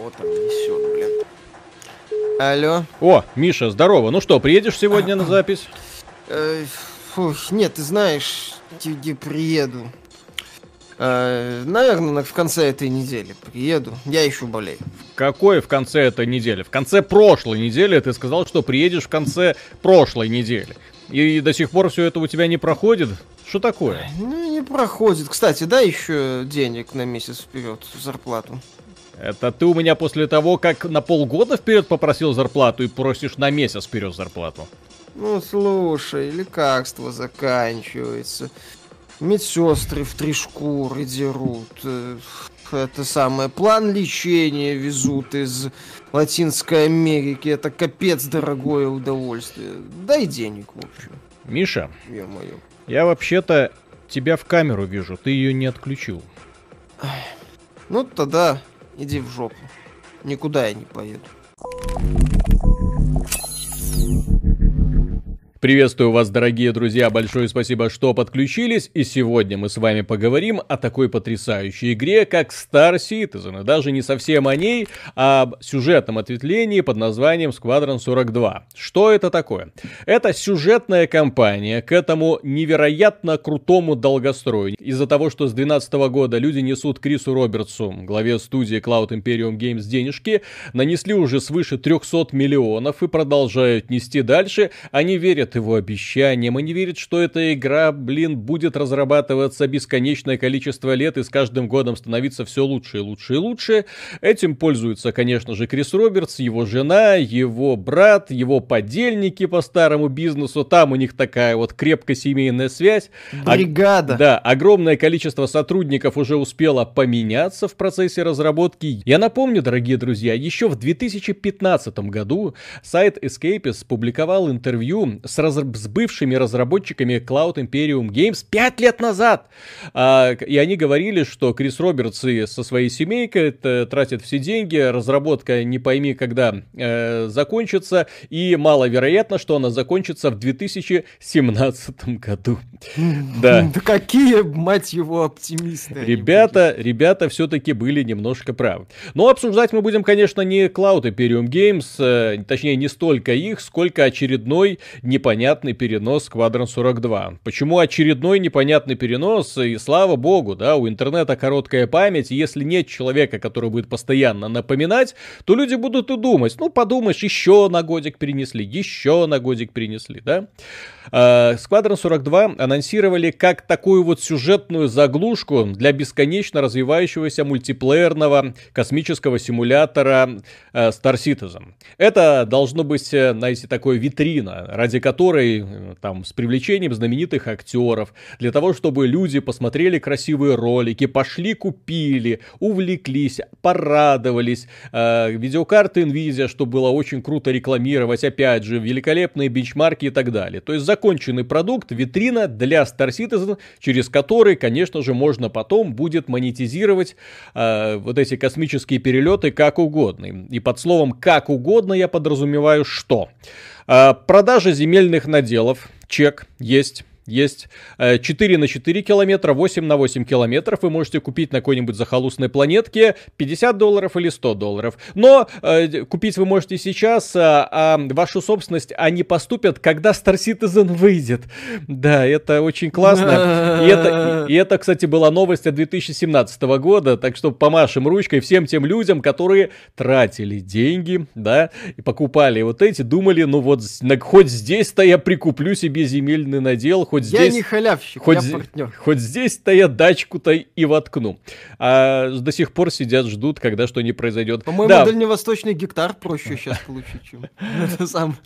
кого там несет, блин. Алло. О, Миша, здорово. Ну что, приедешь сегодня на запись? Э, фух, нет, ты знаешь, где приеду. Э, наверное, в конце этой недели приеду. Я еще болею. Какой в конце этой недели? В конце прошлой недели ты сказал, что приедешь в конце прошлой недели. И до сих пор все это у тебя не проходит? Что такое? Ну, не проходит. Кстати, дай еще денег на месяц вперед, зарплату. Это ты у меня после того, как на полгода вперед попросил зарплату и просишь на месяц вперед зарплату? Ну, слушай, лекарства заканчиваются. Медсестры в три шкуры дерут. Э, это самое. План лечения везут из Латинской Америки. Это капец дорогое удовольствие. Дай денег, в общем. Миша, Ё-моё. я вообще-то тебя в камеру вижу. Ты ее не отключил. Ну, тогда иди в жопу. Никуда я не поеду. Приветствую вас, дорогие друзья, большое спасибо, что подключились, и сегодня мы с вами поговорим о такой потрясающей игре, как Star Citizen, и даже не совсем о ней, а об сюжетном ответвлении под названием Squadron 42. Что это такое? Это сюжетная кампания к этому невероятно крутому долгострою. Из-за того, что с 2012 года люди несут Крису Робертсу, главе студии Cloud Imperium Games, денежки, нанесли уже свыше 300 миллионов и продолжают нести дальше, они верят верят его обещаниям и не верят, что эта игра, блин, будет разрабатываться бесконечное количество лет и с каждым годом становиться все лучше и лучше и лучше. Этим пользуется, конечно же, Крис Робертс, его жена, его брат, его подельники по старому бизнесу. Там у них такая вот крепкая семейная связь. Бригада. А, да, огромное количество сотрудников уже успело поменяться в процессе разработки. Я напомню, дорогие друзья, еще в 2015 году сайт Escapist публиковал интервью с раз... с бывшими разработчиками Cloud Imperium Games пять лет назад. А, и они говорили, что Крис Робертс и со своей семейкой это, тратят все деньги, разработка не пойми когда э, закончится, и маловероятно, что она закончится в 2017 году. Да. Да какие, мать его, оптимисты. Ребята, ребята все-таки были немножко правы. Но обсуждать мы будем, конечно, не Cloud Imperium Games, э, точнее, не столько их, сколько очередной непонятный непонятный перенос Quadrant 42. Почему очередной непонятный перенос? И слава богу, да, у интернета короткая память, если нет человека, который будет постоянно напоминать, то люди будут и думать, ну, подумаешь, еще на годик перенесли, еще на годик перенесли, да? Uh, Squadron 42 анонсировали как такую вот сюжетную заглушку для бесконечно развивающегося мультиплеерного космического симулятора uh, Star Citizen. Это должно быть, э, знаете, такой витрина, ради которой которой э, там с привлечением знаменитых актеров, для того, чтобы люди посмотрели красивые ролики, пошли купили, увлеклись, порадовались, э, видеокарты Nvidia, что было очень круто рекламировать, опять же, великолепные бенчмарки и так далее. То есть законченный продукт, витрина для Star Citizen, через который, конечно же, можно потом будет монетизировать э, вот эти космические перелеты как угодно. И под словом как угодно я подразумеваю что? А, продажа земельных наделов. Чек есть есть 4 э, на 4 километра, 8 на 8 километров. Вы можете купить на какой-нибудь захолустной планетке 50 долларов или 100 долларов. Но э, купить вы можете сейчас, а, а вашу собственность они поступят, когда Star Citizen выйдет. Да, это очень классно. И это, и это, кстати, была новость от 2017 года, так что помашем ручкой всем тем людям, которые тратили деньги, да, и покупали вот эти, думали, ну вот, хоть здесь-то я прикуплю себе земельный надел, хоть здесь... Я не халявщик, хоть, я партнер. Хоть здесь-то я дачку-то и воткну. А до сих пор сидят, ждут, когда что не произойдет. По-моему, да. дальневосточный гектар проще сейчас получить, чем это сам.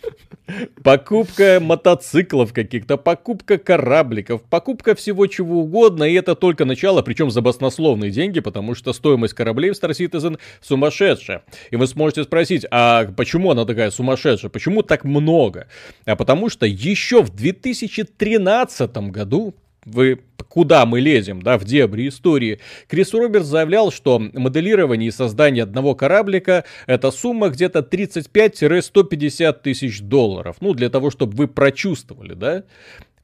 Покупка мотоциклов каких-то, покупка корабликов, покупка всего чего угодно, и это только начало, причем за баснословные деньги, потому что стоимость кораблей в Star Citizen сумасшедшая. И вы сможете спросить, а почему она такая сумасшедшая, почему так много? А потому что еще в 2013 2015 году вы куда мы лезем, да, в дебри истории. Крис Робертс заявлял, что моделирование и создание одного кораблика это сумма где-то 35-150 тысяч долларов. Ну, для того, чтобы вы прочувствовали, да,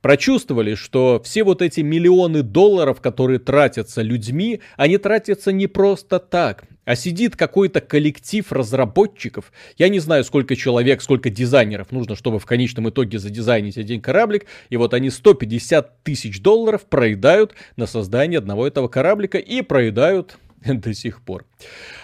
прочувствовали, что все вот эти миллионы долларов, которые тратятся людьми, они тратятся не просто так. А сидит какой-то коллектив разработчиков. Я не знаю, сколько человек, сколько дизайнеров нужно, чтобы в конечном итоге задизайнить один кораблик. И вот они 150 тысяч долларов проедают на создание одного этого кораблика и проедают до сих пор.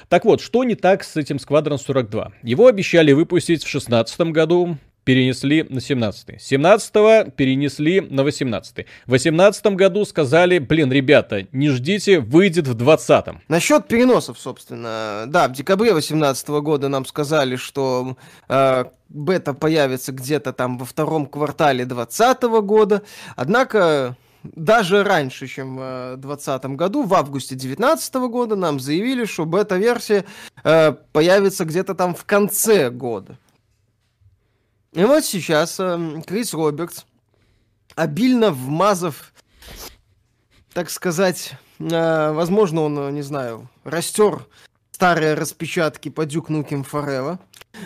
Так вот, что не так с этим Squadron 42? Его обещали выпустить в 2016 году, перенесли на 17 17 перенесли на 18 В 18 году сказали, блин, ребята, не ждите, выйдет в 20 Насчет переносов, собственно. Да, в декабре 18 года нам сказали, что э, бета появится где-то там во втором квартале 2020 года. Однако даже раньше, чем в 2020 году, в августе 2019 года нам заявили, что бета-версия э, появится где-то там в конце года. И вот сейчас э, Крис Робертс, обильно вмазав, так сказать, э, возможно, он, не знаю, растер старые распечатки по Duke Nukem Forever,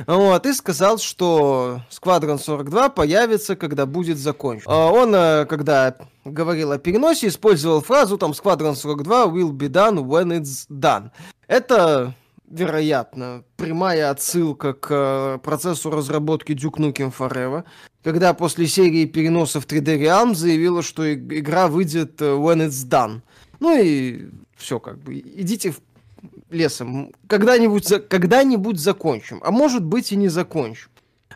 вот, и сказал, что Squadron 42 появится, когда будет закончен. А он, э, когда говорил о переносе, использовал фразу там Squadron 42 will be done when it's done. Это вероятно, прямая отсылка к э, процессу разработки Duke Nukem Forever, когда после серии переносов 3D Realm заявила, что игра выйдет э, when it's done. Ну и все, как бы, идите в лесом. Когда-нибудь, когда-нибудь закончим. А может быть и не закончим.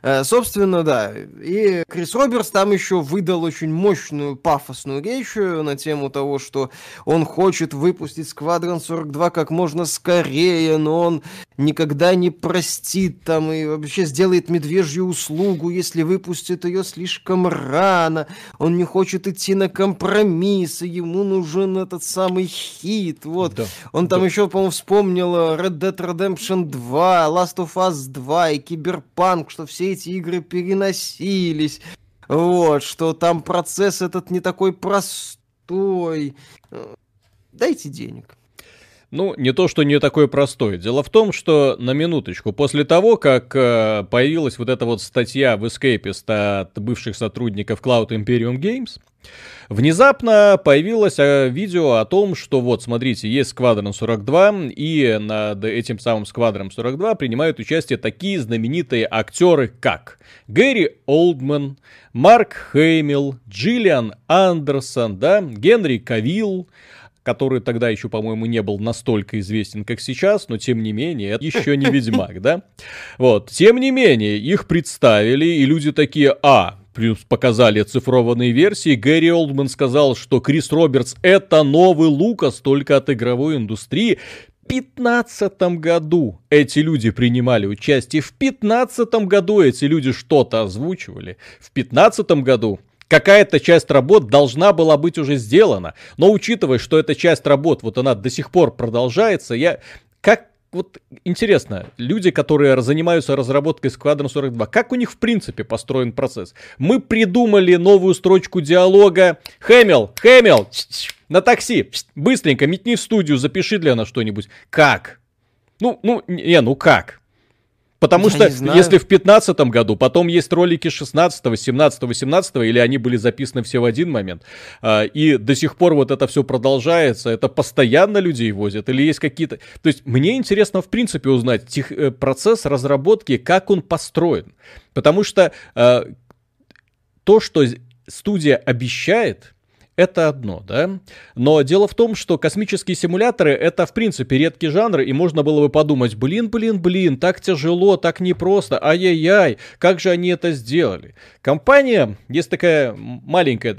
Э, собственно, да. И Крис Робертс там еще выдал очень мощную пафосную речь э, на тему того, что он хочет выпустить Сквадрон 42 как можно скорее, но он никогда не простит там и вообще сделает медвежью услугу, если выпустит ее слишком рано. Он не хочет идти на компромиссы, ему нужен этот самый хит. Вот. Да. Он там да. еще, по-моему, вспомнил э, Red Dead Redemption 2, Last of Us 2 и Киберпанк, что все эти игры переносились. Вот, что там процесс этот не такой простой. Дайте денег. Ну, не то, что не такой простой. Дело в том, что на минуточку, после того, как э, появилась вот эта вот статья в Escapist от бывших сотрудников Cloud Imperium Games, Внезапно появилось э, видео о том, что вот, смотрите, есть Сквадрон 42, и над этим самым Сквадром 42 принимают участие такие знаменитые актеры, как Гэри Олдман, Марк Хеймил, Джиллиан Андерсон, да, Генри Кавилл, который тогда еще, по-моему, не был настолько известен, как сейчас, но тем не менее, это еще не Ведьмак, да? Вот, тем не менее, их представили, и люди такие, а, плюс показали цифрованные версии, Гэри Олдман сказал, что Крис Робертс это новый Лукас только от игровой индустрии. В 2015 году эти люди принимали участие, в 2015 году эти люди что-то озвучивали, в 2015 году какая-то часть работ должна была быть уже сделана. Но учитывая, что эта часть работ, вот она до сих пор продолжается, я как вот интересно, люди, которые занимаются разработкой Squadron 42, как у них в принципе построен процесс? Мы придумали новую строчку диалога. Хэмил, Хэмил, на такси, быстренько метни в студию, запиши для нас что-нибудь. Как? Ну, ну, не, ну как? Потому Я что если в 15 году, потом есть ролики 16, 17, 18, или они были записаны все в один момент, а, и до сих пор вот это все продолжается, это постоянно людей возят, или есть какие-то... То есть мне интересно в принципе узнать тех, э, процесс разработки, как он построен. Потому что а, то, что студия обещает, это одно, да? Но дело в том, что космические симуляторы это в принципе редкий жанр, и можно было бы подумать, блин, блин, блин, так тяжело, так непросто, ай-яй-яй, как же они это сделали? Компания, есть такая маленькая,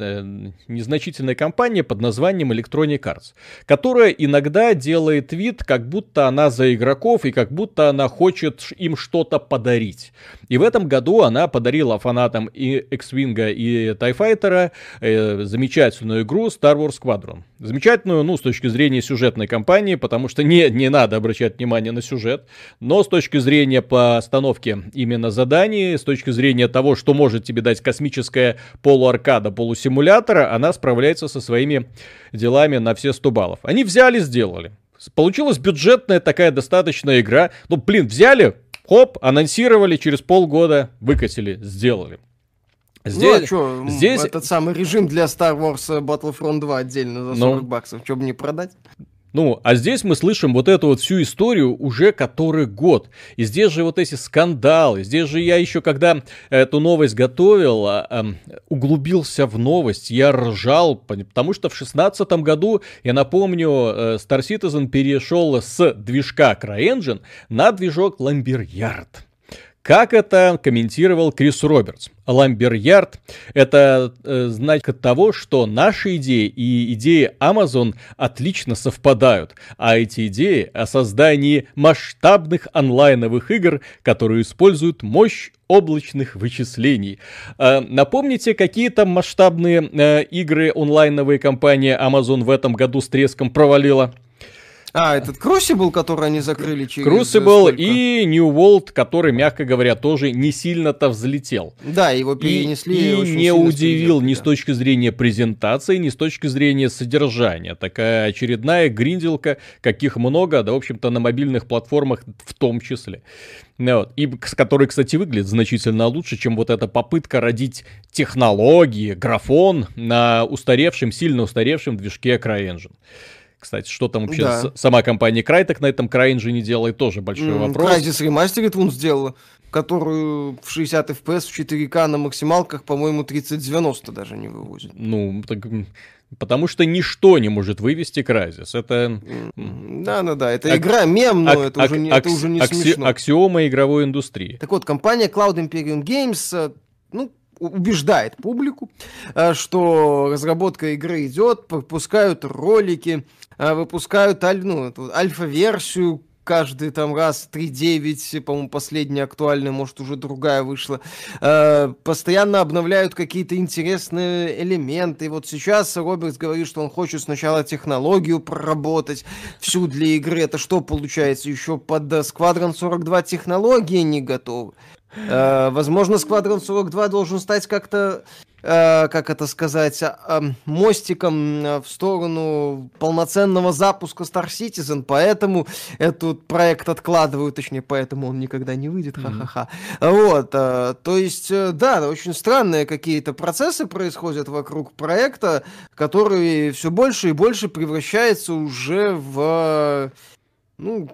незначительная компания под названием Electronic Arts, которая иногда делает вид, как будто она за игроков и как будто она хочет им что-то подарить. И в этом году она подарила фанатам и X-Wing и TIE Fighter э, замечательную замечательную игру Star Wars Squadron. Замечательную, ну, с точки зрения сюжетной кампании, потому что не, не надо обращать внимание на сюжет, но с точки зрения постановки именно заданий, с точки зрения того, что может тебе дать космическая полуаркада, полусимулятора, она справляется со своими делами на все 100 баллов. Они взяли, сделали. Получилась бюджетная такая достаточная игра. Ну, блин, взяли, хоп, анонсировали, через полгода выкатили, сделали. Здесь, ну, а что, здесь... этот самый режим для Star Wars Battlefront 2 отдельно за 40 ну, баксов, что бы не продать? Ну, а здесь мы слышим вот эту вот всю историю уже который год. И здесь же вот эти скандалы, здесь же я еще, когда эту новость готовил, э, углубился в новость, я ржал, потому что в шестнадцатом году, я напомню, э, Star Citizen перешел с движка CryEngine на движок Lamberyard. Как это комментировал Крис Робертс? Ламберярд — это э, знак того, что наши идеи и идеи Amazon отлично совпадают, а эти идеи о создании масштабных онлайновых игр, которые используют мощь облачных вычислений. Э, напомните, какие там масштабные э, игры онлайновые компания Amazon в этом году с треском провалила? А, этот Crucible, который они закрыли через... Crucible и New World, который, мягко говоря, тоже не сильно-то взлетел. Да, его перенесли. И, и не удивил ни с точки зрения презентации, ни с точки зрения содержания. Такая очередная гринделка, каких много, да, в общем-то, на мобильных платформах в том числе. Ну вот. И с которой, кстати, выглядит значительно лучше, чем вот эта попытка родить технологии, графон на устаревшем, сильно устаревшем движке CryEngine. Кстати, что там вообще да. сама компания Crytek на этом CryEngine делает, тоже большой mm, вопрос. Crysis Remastered он сделала, которую в 60 FPS в 4К на максималках, по-моему, 3090 даже не вывозит. Ну, так... Потому что ничто не может вывести Crysis. Это... Да-да-да, это ак- игра мем, но ак- это, ак- уже не, это уже не акси- смешно. Аксиома игровой индустрии. Так вот, компания Cloud Imperium Games, э, ну, убеждает публику, э, что разработка игры идет, выпускают ролики, э, выпускают аль, ну, альфа-версию каждый там раз 3.9, по-моему, последняя актуальная, может, уже другая вышла. Э, постоянно обновляют какие-то интересные элементы. И вот сейчас Робертс говорит, что он хочет сначала технологию проработать всю для игры. Это что получается? Еще под Squadron 42 технологии не готовы. Э, возможно, Squadron 42 должен стать как-то, э, как это сказать, э, мостиком в сторону полноценного запуска Star Citizen, поэтому этот проект откладывают, точнее, поэтому он никогда не выйдет, ха-ха-ха. Вот, то есть, да, очень странные какие-то процессы происходят вокруг проекта, который все больше и больше превращается уже в, ну,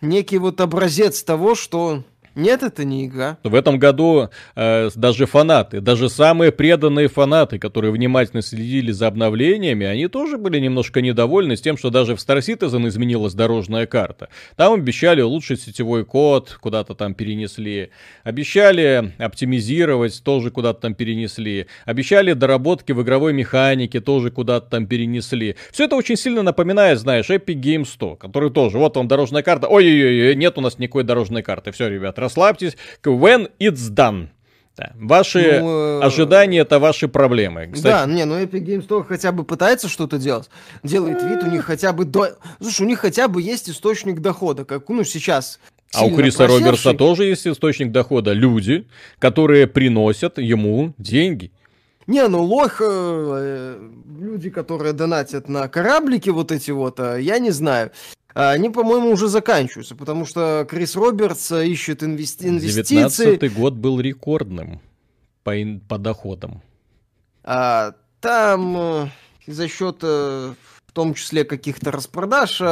некий вот образец того, что нет, это не игра. В этом году э, даже фанаты, даже самые преданные фанаты, которые внимательно следили за обновлениями, они тоже были немножко недовольны с тем, что даже в Star Citizen изменилась дорожная карта. Там обещали улучшить сетевой код, куда-то там перенесли. Обещали оптимизировать, тоже куда-то там перенесли. Обещали доработки в игровой механике, тоже куда-то там перенесли. Все это очень сильно напоминает, знаешь, Epic Game 100, который тоже, вот вам дорожная карта. Ой-ой-ой, нет у нас никакой дорожной карты. Все, ребят, расслабьтесь. When it's done. Да. Ваши ну, э... ожидания это ваши проблемы. Кстати... Да, не, ну Epic Games Store хотя бы пытается что-то делать. Делает вид, у них хотя бы до... Слушай, у них хотя бы есть источник дохода, как ну сейчас. А у Криса просевший. Роберса тоже есть источник дохода. Люди, которые приносят ему деньги. Не, ну лох, э, э люди, которые донатят на кораблики вот эти вот, э, я не знаю. А, они, по-моему, уже заканчиваются, потому что Крис Робертс э, ищет инвести- инвестиции. 19 год был рекордным по, ин- по доходам. А, там э, за счет, э, в том числе, каких-то распродаж,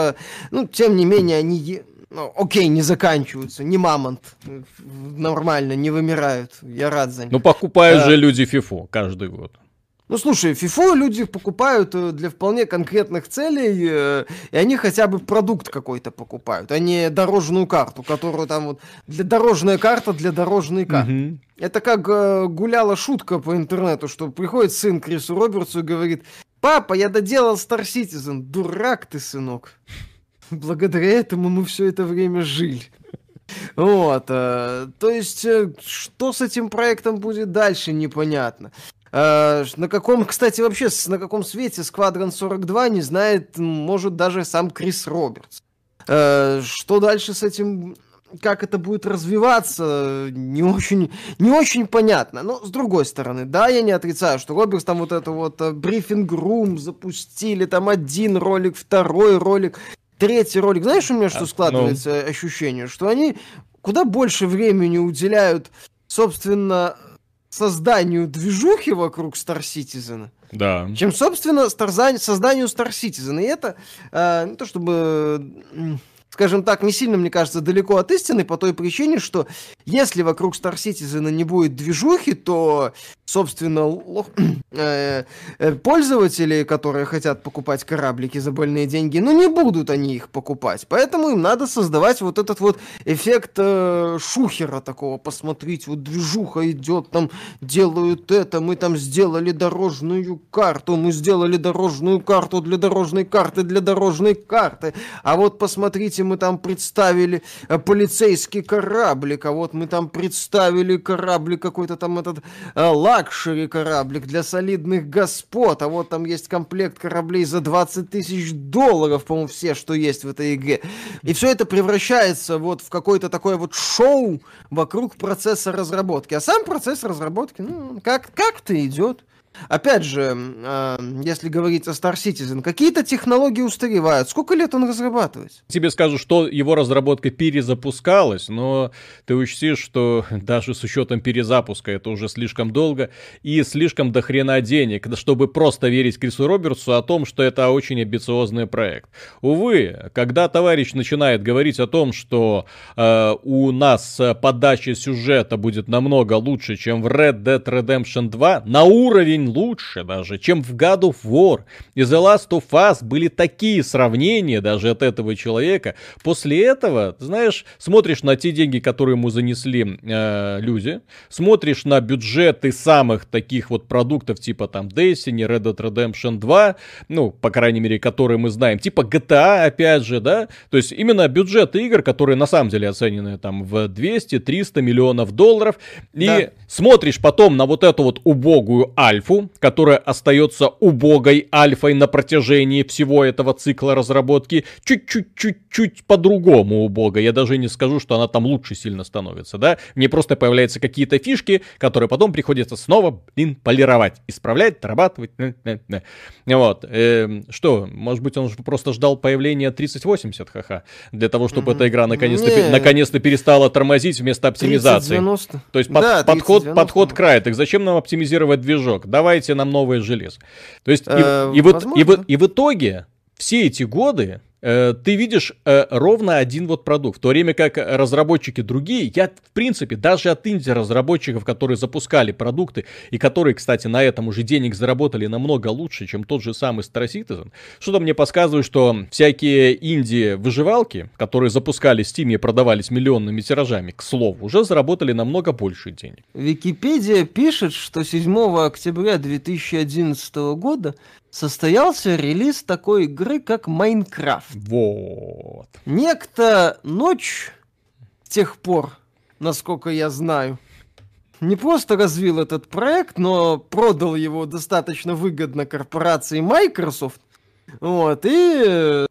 ну, тем не менее, они ну, окей, не заканчиваются, не мамонт, нормально, не вымирают, я рад за них. Ну, покупают а, же люди фифу каждый год. Ну, слушай, фифу люди покупают э, для вполне конкретных целей, э, и они хотя бы продукт какой-то покупают, а не дорожную карту, которую там вот... Для дорожная карта для дорожной карты. Mm-hmm. Это как э, гуляла шутка по интернету, что приходит сын Крису Робертсу и говорит, папа, я доделал Star Citizen. Дурак ты, сынок. Благодаря этому мы все это время жили. Вот, то есть, что с этим проектом будет дальше, непонятно. Э, на каком, кстати, вообще, на каком свете Squadron 42 не знает, может, даже сам Крис Робертс. Э, что дальше с этим как это будет развиваться, не очень, не очень понятно. Но, с другой стороны, да, я не отрицаю, что Робертс там вот это вот э, брифинг-рум запустили, там один ролик, второй ролик, третий ролик. Знаешь, у меня что а, складывается ну... ощущение, что они куда больше времени уделяют, собственно, созданию движухи вокруг Star Citizen, да. чем, собственно, созданию Star Citizen. И это э, не то чтобы скажем так, не сильно, мне кажется, далеко от истины по той причине, что если вокруг Star Citizen не будет движухи, то, собственно, лох... э, э, пользователи, которые хотят покупать кораблики за больные деньги, ну не будут они их покупать. Поэтому им надо создавать вот этот вот эффект э, шухера такого. Посмотрите, вот движуха идет, там делают это, мы там сделали дорожную карту, мы сделали дорожную карту для дорожной карты для дорожной карты. А вот посмотрите, мы там представили э, полицейский кораблик, а вот мы там представили кораблик какой-то там этот э, luxury кораблик для солидных господ, а вот там есть комплект кораблей за 20 тысяч долларов, по-моему, все, что есть в этой игре. И все это превращается вот в какое-то такое вот шоу вокруг процесса разработки. А сам процесс разработки, ну, как, как-то идет. Опять же, э, если говорить о Star Citizen, какие-то технологии устаревают. Сколько лет он разрабатывается? Тебе скажу, что его разработка перезапускалась, но ты учти, что даже с учетом перезапуска это уже слишком долго и слишком дохрена денег, чтобы просто верить Крису Робертсу о том, что это очень амбициозный проект. Увы, когда товарищ начинает говорить о том, что э, у нас подача сюжета будет намного лучше, чем в Red Dead Redemption 2, на уровень лучше даже, чем в God of War. И The Last of Us были такие сравнения даже от этого человека. После этого, знаешь, смотришь на те деньги, которые ему занесли э, люди, смотришь на бюджеты самых таких вот продуктов, типа там Destiny, Red Dead Redemption 2, ну, по крайней мере, которые мы знаем, типа GTA, опять же, да, то есть именно бюджеты игр, которые на самом деле оценены там в 200-300 миллионов долларов, и да. смотришь потом на вот эту вот убогую альфу, которая остается убогой альфой на протяжении всего этого цикла разработки, чуть-чуть-чуть-чуть по-другому убого. Я даже не скажу, что она там лучше сильно становится, да? Мне просто появляются какие-то фишки, которые потом приходится снова, блин, полировать, исправлять, дорабатывать. Вот. Эм, что, может быть, он просто ждал появления 3080, ха-ха, для того, чтобы эта игра наконец-то, наконец-то перестала тормозить вместо оптимизации. То есть подход, подход край. Так зачем нам оптимизировать движок? Давай давайте нам новое железо. То есть, э, и, и, вот, и, и в итоге все эти годы ты видишь э, ровно один вот продукт. В то время как разработчики другие, я в принципе даже от инди-разработчиков, которые запускали продукты и которые, кстати, на этом уже денег заработали намного лучше, чем тот же самый Star Citizen, что-то мне подсказывает, что всякие инди-выживалки, которые запускали в Steam и продавались миллионными тиражами, к слову, уже заработали намного больше денег. Википедия пишет, что 7 октября 2011 года состоялся релиз такой игры, как Майнкрафт. Вот. Некто ночь с тех пор, насколько я знаю, не просто развил этот проект, но продал его достаточно выгодно корпорации Microsoft. Вот, и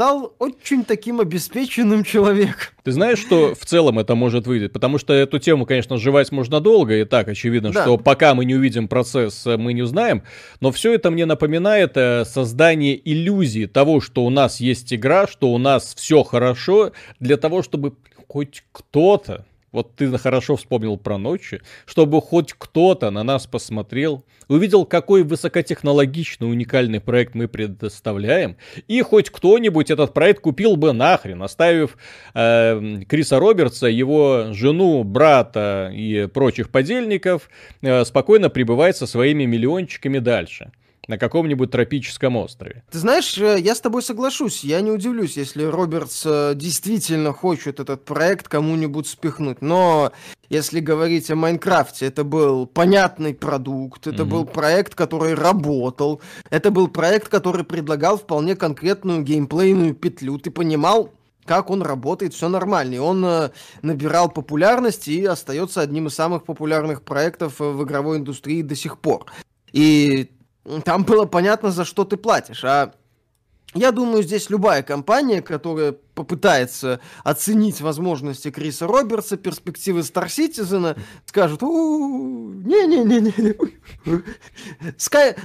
стал очень таким обеспеченным человеком. Ты знаешь, что в целом это может выйти? Потому что эту тему, конечно, жевать можно долго, и так очевидно, да. что пока мы не увидим процесс, э, мы не узнаем. Но все это мне напоминает э, создание иллюзии того, что у нас есть игра, что у нас все хорошо, для того, чтобы хоть кто-то вот ты хорошо вспомнил про ночи, чтобы хоть кто-то на нас посмотрел, увидел, какой высокотехнологичный уникальный проект мы предоставляем, и хоть кто-нибудь этот проект купил бы нахрен, оставив э, Криса Робертса, его жену, брата и прочих подельников э, спокойно пребывать со своими миллиончиками дальше на каком-нибудь тропическом острове. Ты знаешь, э, я с тобой соглашусь. Я не удивлюсь, если Робертс э, действительно хочет этот проект кому-нибудь спихнуть. Но если говорить о Майнкрафте, это был понятный продукт, это mm-hmm. был проект, который работал, это был проект, который предлагал вполне конкретную геймплейную петлю. Ты понимал, как он работает, все нормально. И он э, набирал популярность и остается одним из самых популярных проектов в игровой индустрии до сих пор. И там было понятно, за что ты платишь. А я думаю, здесь любая компания, которая попытается оценить возможности Криса Робертса, перспективы Star Citizen, скажет, не-не-не-не,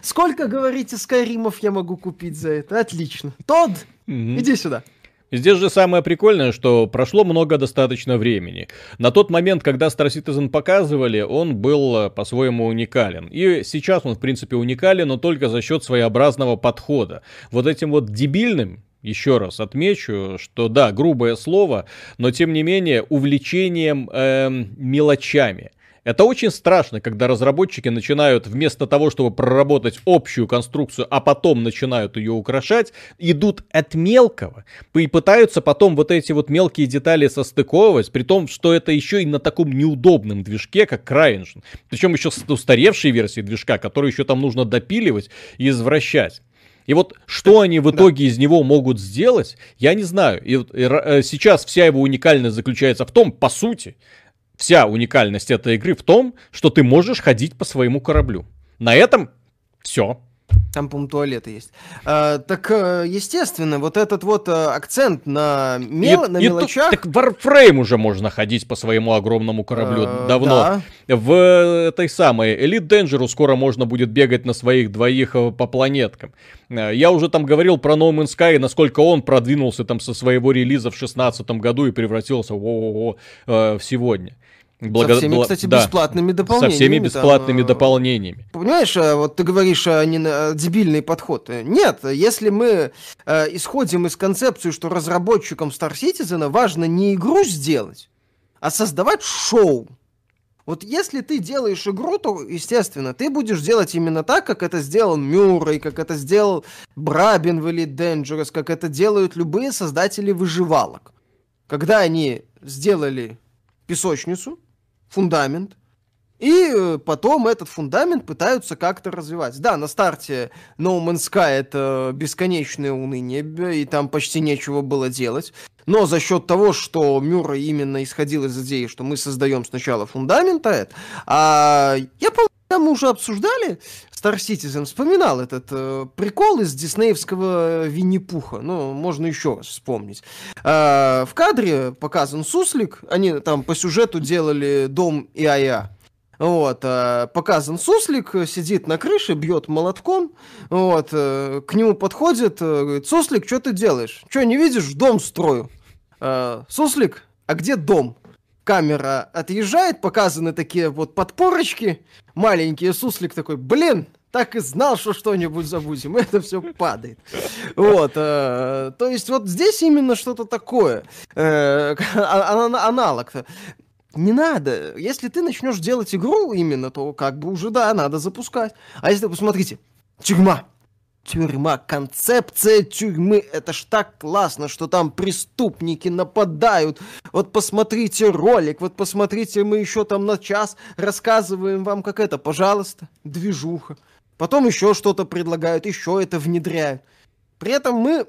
сколько, говорите, скайримов я могу купить за это? Отлично. Тод, иди сюда. Здесь же самое прикольное, что прошло много достаточно времени. На тот момент, когда Star Citizen показывали, он был э, по-своему уникален. И сейчас он, в принципе, уникален, но только за счет своеобразного подхода. Вот этим вот дебильным, еще раз отмечу, что да, грубое слово, но тем не менее увлечением э, мелочами. Это очень страшно, когда разработчики начинают вместо того, чтобы проработать общую конструкцию, а потом начинают ее украшать, идут от мелкого и пытаются потом вот эти вот мелкие детали состыковывать, при том, что это еще и на таком неудобном движке, как CryEngine. Причем еще с устаревшей версии движка, который еще там нужно допиливать и извращать. И вот что они в итоге да. из него могут сделать, я не знаю. И, и, и э, сейчас вся его уникальность заключается в том, по сути, Вся уникальность этой игры в том, что ты можешь ходить по своему кораблю. На этом все. Там, по-моему, туалеты есть. А, так, э, естественно, вот этот вот э, акцент на, мел... и, на мелочах... И, так Warframe уже можно ходить по своему огромному кораблю а, давно. Да. В этой самой Elite Dangerous скоро можно будет бегать на своих двоих по планеткам. Я уже там говорил про No Man's Sky, насколько он продвинулся там со своего релиза в 2016 году и превратился в, в, в, в сегодня. Благо... Со всеми, кстати, да, бесплатными дополнениями. Со всеми бесплатными там, дополнениями. Понимаешь, а вот ты говоришь, а не на дебильный подход. Нет, если мы э, исходим из концепции, что разработчикам Star Citizen важно не игру сделать, а создавать шоу. Вот если ты делаешь игру, то, естественно, ты будешь делать именно так, как это сделал Мюррей, как это сделал Брабин в Elite Dangerous, как это делают любые создатели выживалок. Когда они сделали песочницу, фундамент, и э, потом этот фундамент пытаются как-то развивать. Да, на старте No Man's Sky это бесконечное уныние, и там почти нечего было делать. Но за счет того, что Мюррей именно исходил из идеи, что мы создаем сначала фундамент, а я помню, мы уже обсуждали, Star Citizen вспоминал этот э, прикол из диснеевского Винни-Пуха. Ну, можно еще раз вспомнить. Э, в кадре показан суслик. Они там по сюжету делали дом ИАЯ. Вот, э, показан суслик, сидит на крыше, бьет молотком, вот, э, к нему подходит, э, говорит, суслик, что ты делаешь? Что, не видишь, дом строю. Э, суслик, а где дом? Камера отъезжает, показаны такие вот подпорочки, маленькие, суслик такой, блин, так и знал, что что-нибудь забудем, это все падает. Вот, э, то есть вот здесь именно что-то такое, э, а, а, аналог-то. Не надо. Если ты начнешь делать игру именно, то как бы уже, да, надо запускать. А если, посмотрите, тюрьма тюрьма, концепция тюрьмы. Это ж так классно, что там преступники нападают. Вот посмотрите ролик, вот посмотрите, мы еще там на час рассказываем вам, как это. Пожалуйста, движуха. Потом еще что-то предлагают, еще это внедряют. При этом мы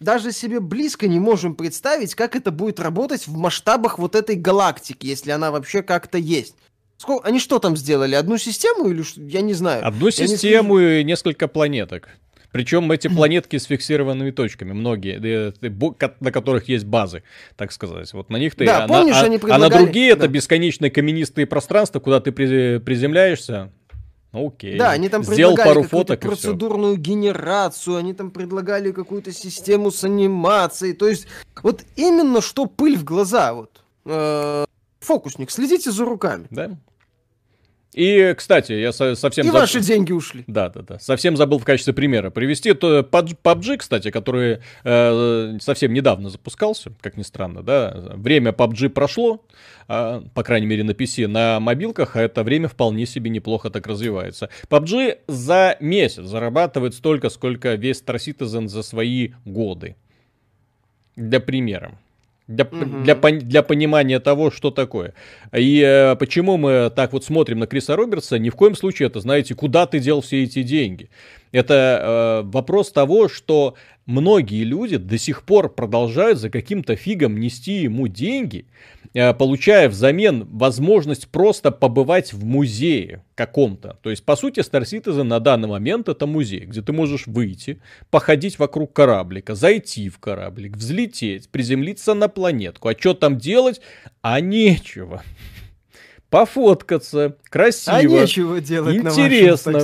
даже себе близко не можем представить, как это будет работать в масштабах вот этой галактики, если она вообще как-то есть. Сколько, они что там сделали? Одну систему или что? Я не знаю. Одну я систему не... и несколько планеток. Причем эти планетки с фиксированными точками, многие, на которых есть базы, так сказать. Вот на них ты... Да, а, помнишь, на, они предлагали... а на другие да. это бесконечные каменистые пространства, куда ты приземляешься, ну, окей. Да, они там Сделал предлагали пару фоток процедурную генерацию, они там предлагали какую-то систему с анимацией. То есть, вот именно что пыль в глаза. Вот. Э, фокусник, следите за руками. Да. И, кстати, я совсем... И заб... ваши деньги ушли. Да, да, да. Совсем забыл в качестве примера привести то PUBG, кстати, который э, совсем недавно запускался, как ни странно, да. Время PUBG прошло, э, по крайней мере на PC, на мобилках, а это время вполне себе неплохо так развивается. PUBG за месяц зарабатывает столько, сколько весь Star Citizen за свои годы. Для примера. Для, угу. для, для понимания того, что такое. И э, почему мы так вот смотрим на Криса Робертса, ни в коем случае это, знаете, куда ты дел все эти деньги. Это э, вопрос того, что многие люди до сих пор продолжают за каким-то фигом нести ему деньги, получая взамен возможность просто побывать в музее каком-то. То есть, по сути, Star Citizen на данный момент это музей, где ты можешь выйти, походить вокруг кораблика, зайти в кораблик, взлететь, приземлиться на планетку. А что там делать? А нечего. Пофоткаться, красиво. А нечего делать интересно.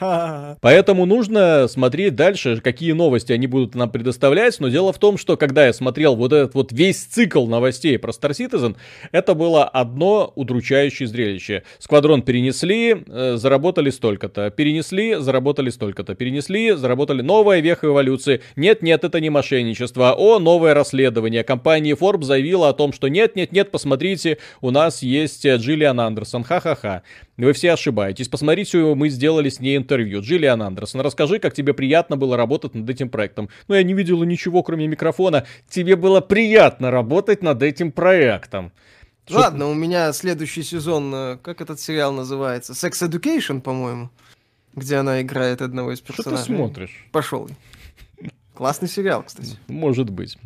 На Поэтому нужно смотреть дальше, какие новости они будут нам предоставлять. Но дело в том, что когда я смотрел вот этот вот весь цикл новостей про Star Citizen, это было одно удручающее зрелище. Сквадрон перенесли, э, заработали столько-то. Перенесли, заработали столько-то. Перенесли, заработали. Новая веха эволюции. Нет, нет, это не мошенничество. О, новое расследование. Компания Forbes заявила о том, что нет, нет, нет, посмотрите, у нас есть Джиллиан Андерсон. Ха-ха-ха. Вы все ошибаетесь. Посмотрите, мы сделали с ней интервью. Джиллиан Андерсон, расскажи, как тебе приятно было работать над этим проектом. Ну, я не видела ничего, кроме микрофона. Тебе было приятно работать над этим проектом. Ладно, у меня следующий сезон, э, как этот сериал называется? Sex Education, по-моему, где она играет одного из персонажей. Что ты смотришь? Пошел. Классный сериал, кстати. Может быть.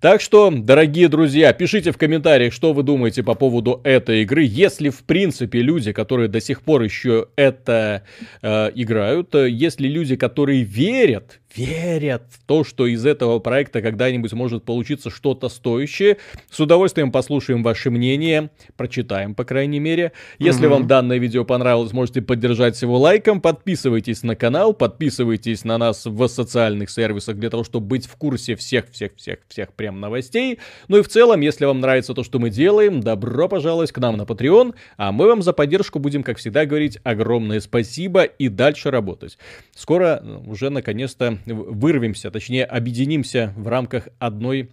Так что, дорогие друзья, пишите в комментариях, что вы думаете по поводу этой игры. Если, в принципе, люди, которые до сих пор еще это э, играют, если люди, которые верят верят в то, что из этого проекта когда-нибудь может получиться что-то стоящее. С удовольствием послушаем ваше мнение, прочитаем, по крайней мере. Если угу. вам данное видео понравилось, можете поддержать его лайком, подписывайтесь на канал, подписывайтесь на нас в социальных сервисах для того, чтобы быть в курсе всех-всех-всех-всех прям новостей. Ну и в целом, если вам нравится то, что мы делаем, добро пожаловать к нам на Patreon, а мы вам за поддержку будем, как всегда, говорить огромное спасибо и дальше работать. Скоро ну, уже наконец-то вырвемся, точнее, объединимся в рамках одной,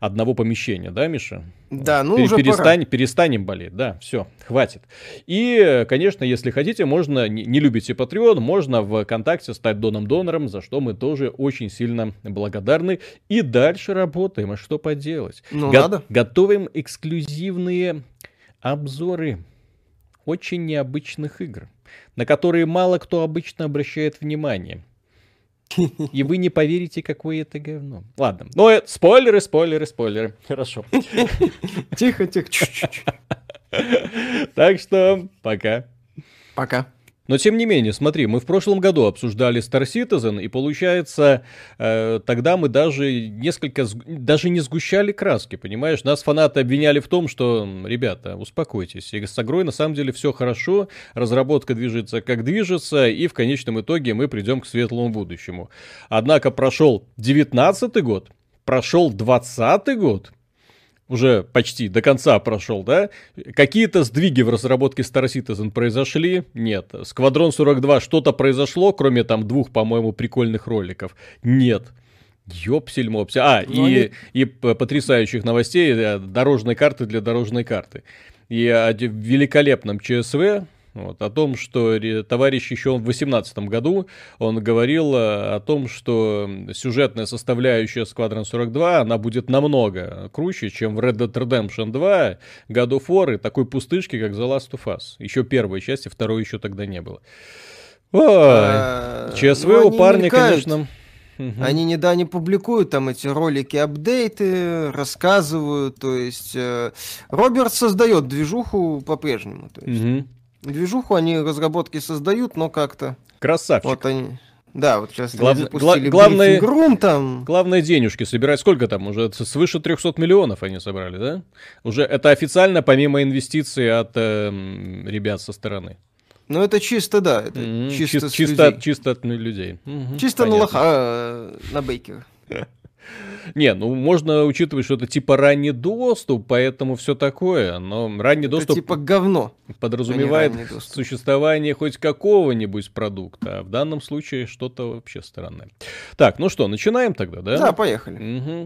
одного помещения, да, Миша? Да, ну уже перестань, пора. Перестанем болеть, да, все, хватит. И, конечно, если хотите, можно, не, не любите Patreon, можно в ВКонтакте стать доном-донором, за что мы тоже очень сильно благодарны. И дальше работаем, а что поделать? Ну, Го- надо. Готовим эксклюзивные обзоры очень необычных игр, на которые мало кто обычно обращает внимание. И вы не поверите, какое это говно. Ладно. Ну, э, спойлеры, спойлеры, спойлеры. Хорошо. Тихо, тихо. Так что, пока. Пока. Но тем не менее, смотри, мы в прошлом году обсуждали Star Citizen, и получается, э, тогда мы даже несколько, даже не сгущали краски, понимаешь? Нас фанаты обвиняли в том, что, ребята, успокойтесь, и с игрой на самом деле все хорошо, разработка движется как движется, и в конечном итоге мы придем к светлому будущему. Однако прошел 19 год, прошел 20 год, уже почти до конца прошел, да? Какие-то сдвиги в разработке Star Citizen произошли? Нет. Сквадрон 42 что-то произошло, кроме там двух, по-моему, прикольных роликов? Нет. Ёпсель-мопсель. А, ну, и, они... и потрясающих новостей, э, дорожной карты для дорожной карты. И о великолепном ЧСВ, вот, о том, что товарищ еще в 2018 году, он говорил э, о том, что сюжетная составляющая Squadron 42, она будет намного круче, чем в Red Dead Redemption 2, God of War и такой пустышки, как The Last of Us. Еще первой части, второй еще тогда не было. Ой, а, ЧСВ ну, у парня, конечно... Угу. Они не да не публикуют там эти ролики, апдейты, рассказывают. То есть э, Роберт создает движуху по-прежнему. То есть. Угу. Движуху они разработки создают, но как-то... Красавчик. Вот они... Да, вот сейчас Глав... гла- главное, рум там. Главное денежки собирать. Сколько там? Уже свыше 300 миллионов они собрали, да? Уже это официально помимо инвестиций от э, ребят со стороны. Ну это чисто, да. Это mm-hmm. чисто, чисто, чисто от людей. Mm-hmm. Чисто Понятно. на лоха, э, на бейкера. Не, ну можно учитывать, что это типа ранний доступ, поэтому все такое. Но ранний это доступ... типа говно. Подразумевает существование хоть какого-нибудь продукта. А в данном случае что-то вообще странное. Так, ну что, начинаем тогда, да? Да, поехали. Угу.